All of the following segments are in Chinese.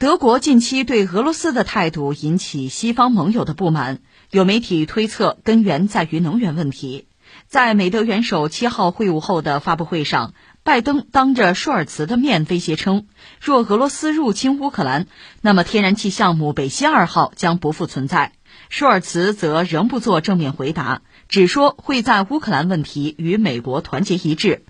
德国近期对俄罗斯的态度引起西方盟友的不满，有媒体推测根源在于能源问题。在美德元首七号会晤后的发布会上，拜登当着舒尔茨的面威胁称，若俄罗斯入侵乌克兰，那么天然气项目北溪二号将不复存在。舒尔茨则仍不做正面回答，只说会在乌克兰问题与美国团结一致。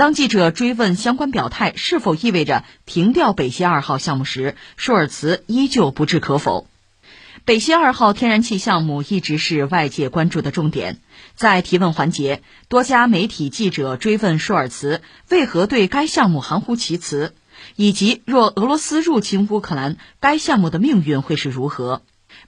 当记者追问相关表态是否意味着停掉北溪二号项目时，舒尔茨依旧不置可否。北溪二号天然气项目一直是外界关注的重点。在提问环节，多家媒体记者追问舒尔茨为何对该项目含糊其辞，以及若俄罗斯入侵乌克兰，该项目的命运会是如何。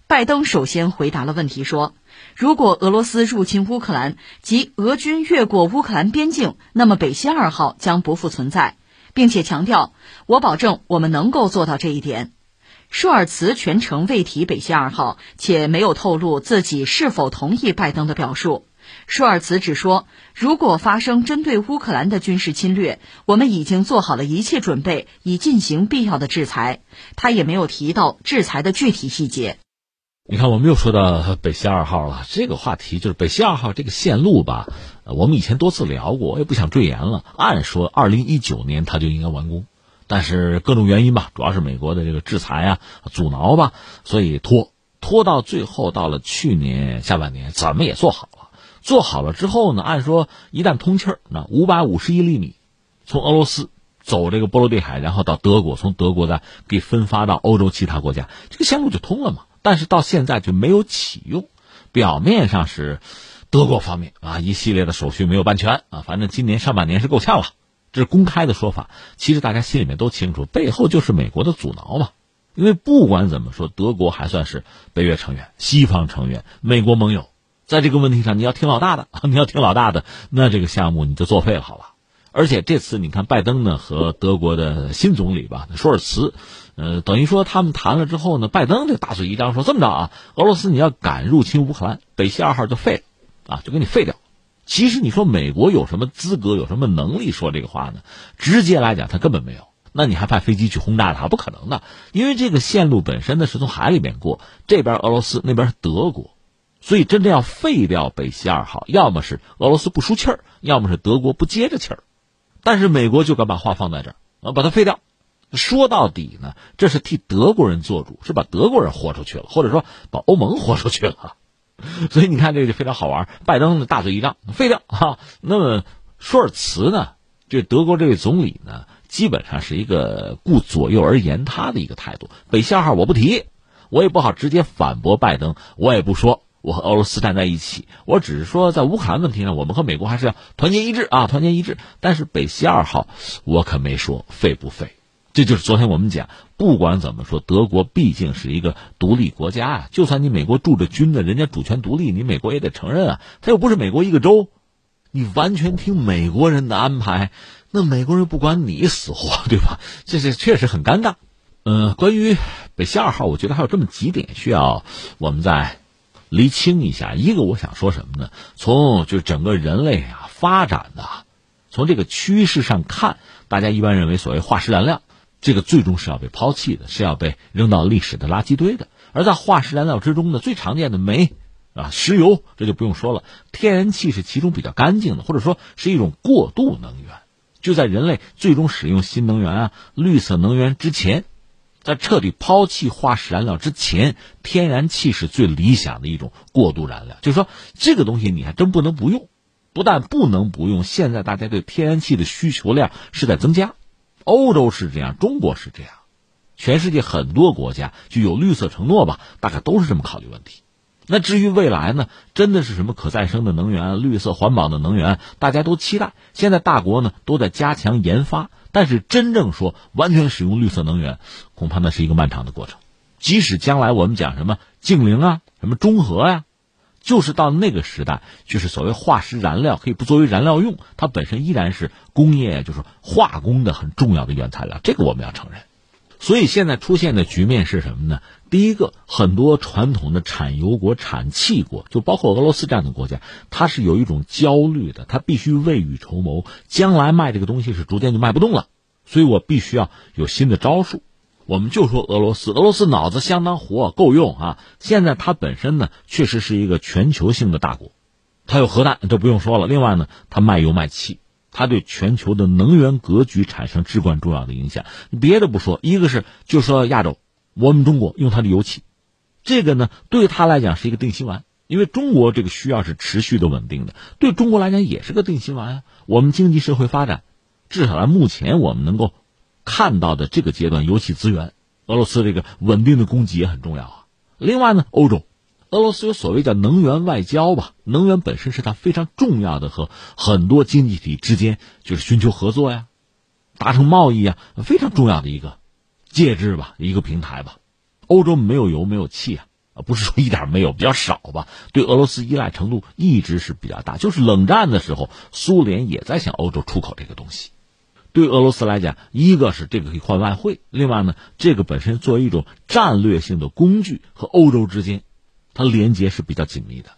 拜登首先回答了问题，说：“如果俄罗斯入侵乌克兰，即俄军越过乌克兰边境，那么北溪二号将不复存在，并且强调，我保证我们能够做到这一点。”舒尔茨全程未提北溪二号，且没有透露自己是否同意拜登的表述。舒尔茨只说：“如果发生针对乌克兰的军事侵略，我们已经做好了一切准备，以进行必要的制裁。”他也没有提到制裁的具体细节。你看，我们又说到北溪二号了。这个话题就是北溪二号这个线路吧？我们以前多次聊过，我也不想赘言了。按说二零一九年它就应该完工。但是各种原因吧，主要是美国的这个制裁啊、阻挠吧，所以拖拖到最后，到了去年下半年，怎么也做好了。做好了之后呢，按说一旦通气儿，那五百五十一厘米，从俄罗斯走这个波罗的海，然后到德国，从德国再给分发到欧洲其他国家，这个线路就通了嘛。但是到现在就没有启用，表面上是德国方面啊一系列的手续没有办全啊，反正今年上半年是够呛了。这是公开的说法，其实大家心里面都清楚，背后就是美国的阻挠嘛。因为不管怎么说，德国还算是北约成员、西方成员、美国盟友，在这个问题上，你要听老大的，你要听老大的，那这个项目你就作废了，好吧？而且这次你看，拜登呢和德国的新总理吧，舒尔茨，呃，等于说他们谈了之后呢，拜登这大嘴一张说这么着啊，俄罗斯你要敢入侵乌克兰，北溪二号就废了，啊，就给你废掉。其实你说美国有什么资格、有什么能力说这个话呢？直接来讲，他根本没有。那你还派飞机去轰炸它？不可能的，因为这个线路本身呢是从海里面过，这边俄罗斯，那边是德国，所以真正要废掉北溪二号，要么是俄罗斯不输气儿，要么是德国不接着气儿。但是美国就敢把话放在这儿啊，把它废掉。说到底呢，这是替德国人做主，是把德国人豁出去了，或者说把欧盟豁出去了。所以你看这个就非常好玩，拜登的大嘴一张废掉哈。那么舒尔茨呢？这德国这位总理呢，基本上是一个顾左右而言他的一个态度。北溪二号我不提，我也不好直接反驳拜登，我也不说我和俄罗斯站在一起，我只是说在乌克兰问题上，我们和美国还是要团结一致啊，团结一致。但是北溪二号我可没说废不废。这就是昨天我们讲，不管怎么说，德国毕竟是一个独立国家啊。就算你美国驻着军的，人家主权独立，你美国也得承认啊。他又不是美国一个州，你完全听美国人的安排，那美国人不管你死活，对吧？这这确实很尴尬。嗯，关于北溪二号，我觉得还有这么几点需要我们在厘清一下。一个，我想说什么呢？从就整个人类啊发展的，从这个趋势上看，大家一般认为所谓化石燃料。这个最终是要被抛弃的，是要被扔到历史的垃圾堆的。而在化石燃料之中呢，最常见的煤啊、石油，这就不用说了。天然气是其中比较干净的，或者说是一种过渡能源。就在人类最终使用新能源啊、绿色能源之前，在彻底抛弃化石燃料之前，天然气是最理想的一种过渡燃料。就是说，这个东西你还真不能不用。不但不能不用，现在大家对天然气的需求量是在增加。欧洲是这样，中国是这样，全世界很多国家就有绿色承诺吧，大概都是这么考虑问题。那至于未来呢，真的是什么可再生的能源、绿色环保的能源，大家都期待。现在大国呢都在加强研发，但是真正说完全使用绿色能源，恐怕那是一个漫长的过程。即使将来我们讲什么净零啊，什么中和呀。就是到那个时代，就是所谓化石燃料可以不作为燃料用，它本身依然是工业，就是化工的很重要的原材料，这个我们要承认。所以现在出现的局面是什么呢？第一个，很多传统的产油国、产气国，就包括俄罗斯这样的国家，它是有一种焦虑的，它必须未雨绸缪，将来卖这个东西是逐渐就卖不动了，所以我必须要有新的招数。我们就说俄罗斯，俄罗斯脑子相当活，够用啊。现在它本身呢，确实是一个全球性的大国，它有核弹，这不用说了。另外呢，它卖油卖气，它对全球的能源格局产生至关重要的影响。别的不说，一个是就说亚洲，我们中国用它的油气，这个呢对他来讲是一个定心丸，因为中国这个需要是持续的稳定的，对中国来讲也是个定心丸啊。我们经济社会发展，至少在目前我们能够。看到的这个阶段，油气资源，俄罗斯这个稳定的供给也很重要啊。另外呢，欧洲，俄罗斯有所谓叫能源外交吧，能源本身是它非常重要的和很多经济体之间就是寻求合作呀，达成贸易啊，非常重要的一个介质吧，一个平台吧。欧洲没有油没有气，啊不是说一点没有，比较少吧。对俄罗斯依赖程度一直是比较大，就是冷战的时候，苏联也在向欧洲出口这个东西。对俄罗斯来讲，一个是这个可以换外汇，另外呢，这个本身作为一种战略性的工具，和欧洲之间，它连接是比较紧密的。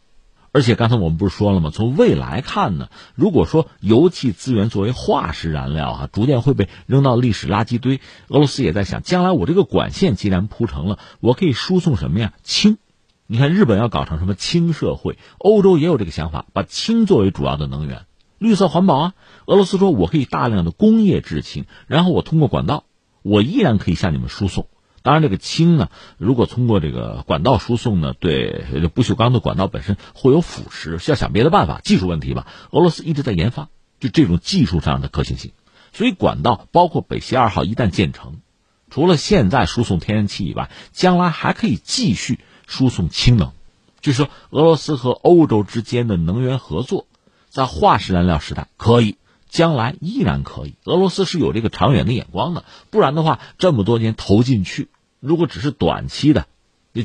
而且刚才我们不是说了吗？从未来看呢，如果说油气资源作为化石燃料啊，逐渐会被扔到历史垃圾堆，俄罗斯也在想，将来我这个管线既然铺成了，我可以输送什么呀？氢。你看日本要搞成什么氢社会，欧洲也有这个想法，把氢作为主要的能源。绿色环保啊！俄罗斯说，我可以大量的工业制氢，然后我通过管道，我依然可以向你们输送。当然，这个氢呢，如果通过这个管道输送呢，对不锈钢的管道本身会有腐蚀，需要想别的办法，技术问题吧。俄罗斯一直在研发，就这种技术上的可行性。所以，管道包括北溪二号一旦建成，除了现在输送天然气以外，将来还可以继续输送氢能。就是说，俄罗斯和欧洲之间的能源合作。在化石燃料时代可以，将来依然可以。俄罗斯是有这个长远的眼光的，不然的话，这么多年投进去，如果只是短期的、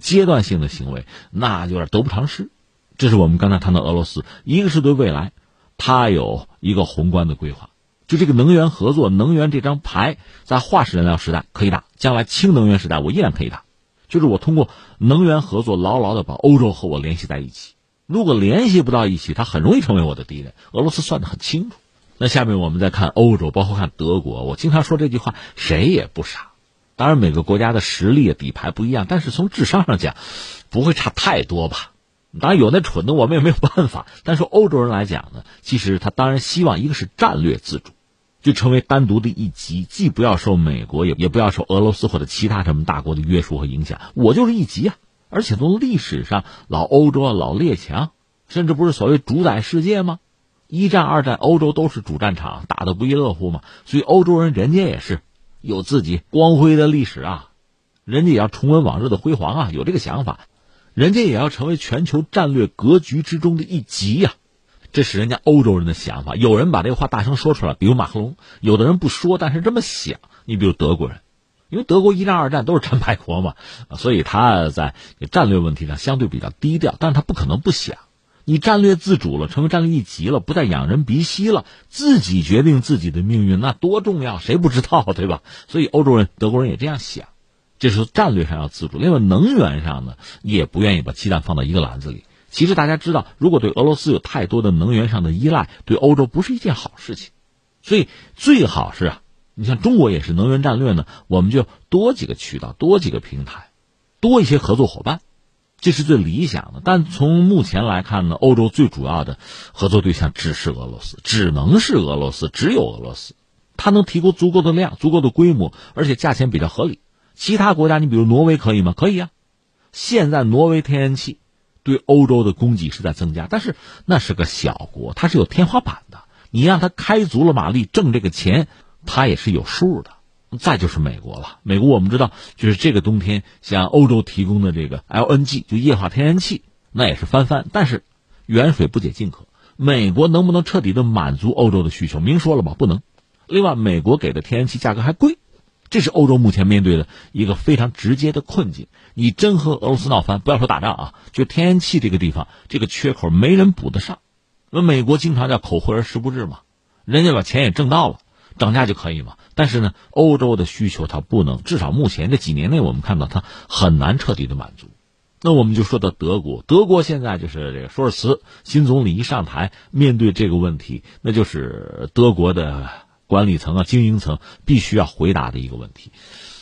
阶段性的行为，那有点得不偿失。这是我们刚才谈到俄罗斯，一个是对未来，它有一个宏观的规划，就这个能源合作、能源这张牌，在化石燃料时代可以打，将来氢能源时代我依然可以打，就是我通过能源合作，牢牢的把欧洲和我联系在一起。如果联系不到一起，他很容易成为我的敌人。俄罗斯算得很清楚。那下面我们再看欧洲，包括看德国。我经常说这句话，谁也不傻。当然，每个国家的实力底牌不一样，但是从智商上讲，不会差太多吧？当然有那蠢的，我们也没有办法。但是欧洲人来讲呢，其实他当然希望一个是战略自主，就成为单独的一极，既不要受美国，也也不要受俄罗斯或者其他什么大国的约束和影响。我就是一极啊。而且从历史上，老欧洲啊，老列强，甚至不是所谓主宰世界吗？一战、二战，欧洲都是主战场，打得不亦乐乎嘛。所以欧洲人人家也是有自己光辉的历史啊，人家也要重温往日的辉煌啊，有这个想法，人家也要成为全球战略格局之中的一极呀。这是人家欧洲人的想法。有人把这个话大声说出来，比如马克龙；有的人不说，但是这么想。你比如德国人。因为德国一战、二战都是战败国嘛，所以他在战略问题上相对比较低调，但是他不可能不想。你战略自主了，成为战略一级了，不再仰人鼻息了，自己决定自己的命运，那多重要，谁不知道，对吧？所以欧洲人、德国人也这样想，这是战略上要自主。另外，能源上呢，也不愿意把鸡蛋放到一个篮子里。其实大家知道，如果对俄罗斯有太多的能源上的依赖，对欧洲不是一件好事情。所以最好是啊。你像中国也是能源战略呢，我们就多几个渠道，多几个平台，多一些合作伙伴，这是最理想的。但从目前来看呢，欧洲最主要的合作对象只是俄罗斯，只能是俄罗斯，只有俄罗斯，它能提供足够的量、足够的规模，而且价钱比较合理。其他国家，你比如挪威可以吗？可以啊。现在挪威天然气对欧洲的供给是在增加，但是那是个小国，它是有天花板的。你让它开足了马力挣这个钱。它也是有数的，再就是美国了。美国我们知道，就是这个冬天向欧洲提供的这个 LNG 就液化天然气，那也是翻番。但是远水不解近渴，美国能不能彻底的满足欧洲的需求？明说了吧，不能。另外，美国给的天然气价格还贵，这是欧洲目前面对的一个非常直接的困境。你真和俄罗斯闹翻，不要说打仗啊，就天然气这个地方，这个缺口没人补得上。那美国经常叫口惠而实不至嘛，人家把钱也挣到了。涨价就可以嘛？但是呢，欧洲的需求它不能，至少目前这几年内，我们看到它很难彻底的满足。那我们就说到德国，德国现在就是这个舒尔茨新总理一上台，面对这个问题，那就是德国的管理层啊、经营层必须要回答的一个问题。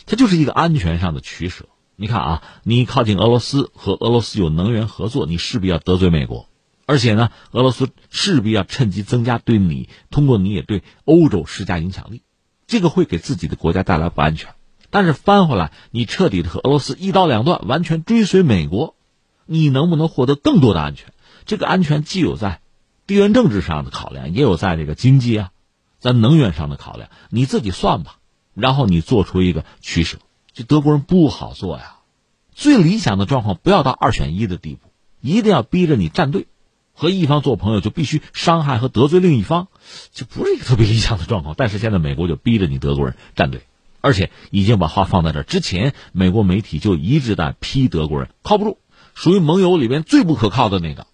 它就是一个安全上的取舍。你看啊，你靠近俄罗斯和俄罗斯有能源合作，你势必要得罪美国，而且呢，俄罗斯势必要趁机增加对你，通过你也对欧洲施加影响力，这个会给自己的国家带来不安全。但是翻回来，你彻底的和俄罗斯一刀两断，完全追随美国，你能不能获得更多的安全？这个安全既有在地缘政治上的考量，也有在这个经济啊，在能源上的考量，你自己算吧，然后你做出一个取舍。这德国人不好做呀，最理想的状况不要到二选一的地步，一定要逼着你站队，和一方做朋友就必须伤害和得罪另一方，这不是一个特别理想的状况。但是现在美国就逼着你德国人站队，而且已经把话放在这儿。之前美国媒体就一直在批德国人靠不住，属于盟友里边最不可靠的那个。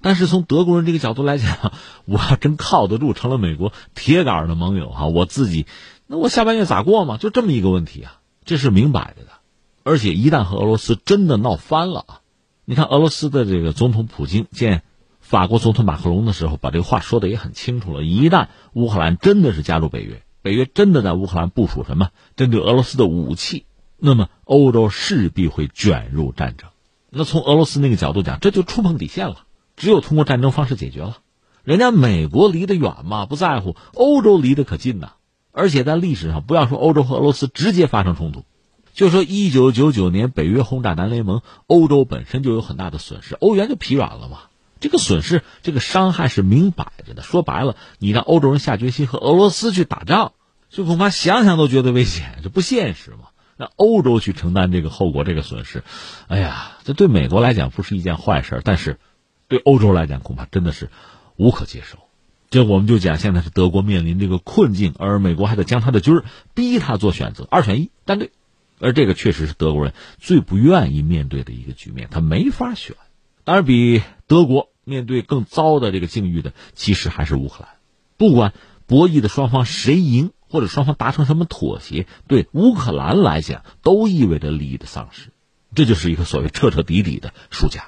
但是从德国人这个角度来讲，我要真靠得住，成了美国铁杆的盟友哈，我自己那我下半月咋过嘛？就这么一个问题啊。这是明摆着的，而且一旦和俄罗斯真的闹翻了啊，你看俄罗斯的这个总统普京见法国总统马克龙的时候，把这个话说的也很清楚了。一旦乌克兰真的是加入北约，北约真的在乌克兰部署什么针对俄罗斯的武器，那么欧洲势必会卷入战争。那从俄罗斯那个角度讲，这就触碰底线了，只有通过战争方式解决了。人家美国离得远嘛，不在乎；欧洲离得可近呐。而且在历史上，不要说欧洲和俄罗斯直接发生冲突，就说一九九九年北约轰炸南联盟，欧洲本身就有很大的损失，欧元就疲软了嘛。这个损失，这个伤害是明摆着的。说白了，你让欧洲人下决心和俄罗斯去打仗，就恐怕想想都觉得危险，这不现实嘛。让欧洲去承担这个后果，这个损失，哎呀，这对美国来讲不是一件坏事，但是对欧洲来讲，恐怕真的是无可接受。这我们就讲，现在是德国面临这个困境，而美国还得将他的军儿逼他做选择，二选一，站队，而这个确实是德国人最不愿意面对的一个局面，他没法选。而，比德国面对更糟的这个境遇的，其实还是乌克兰。不管博弈的双方谁赢，或者双方达成什么妥协，对乌克兰来讲都意味着利益的丧失，这就是一个所谓彻彻底底的输家。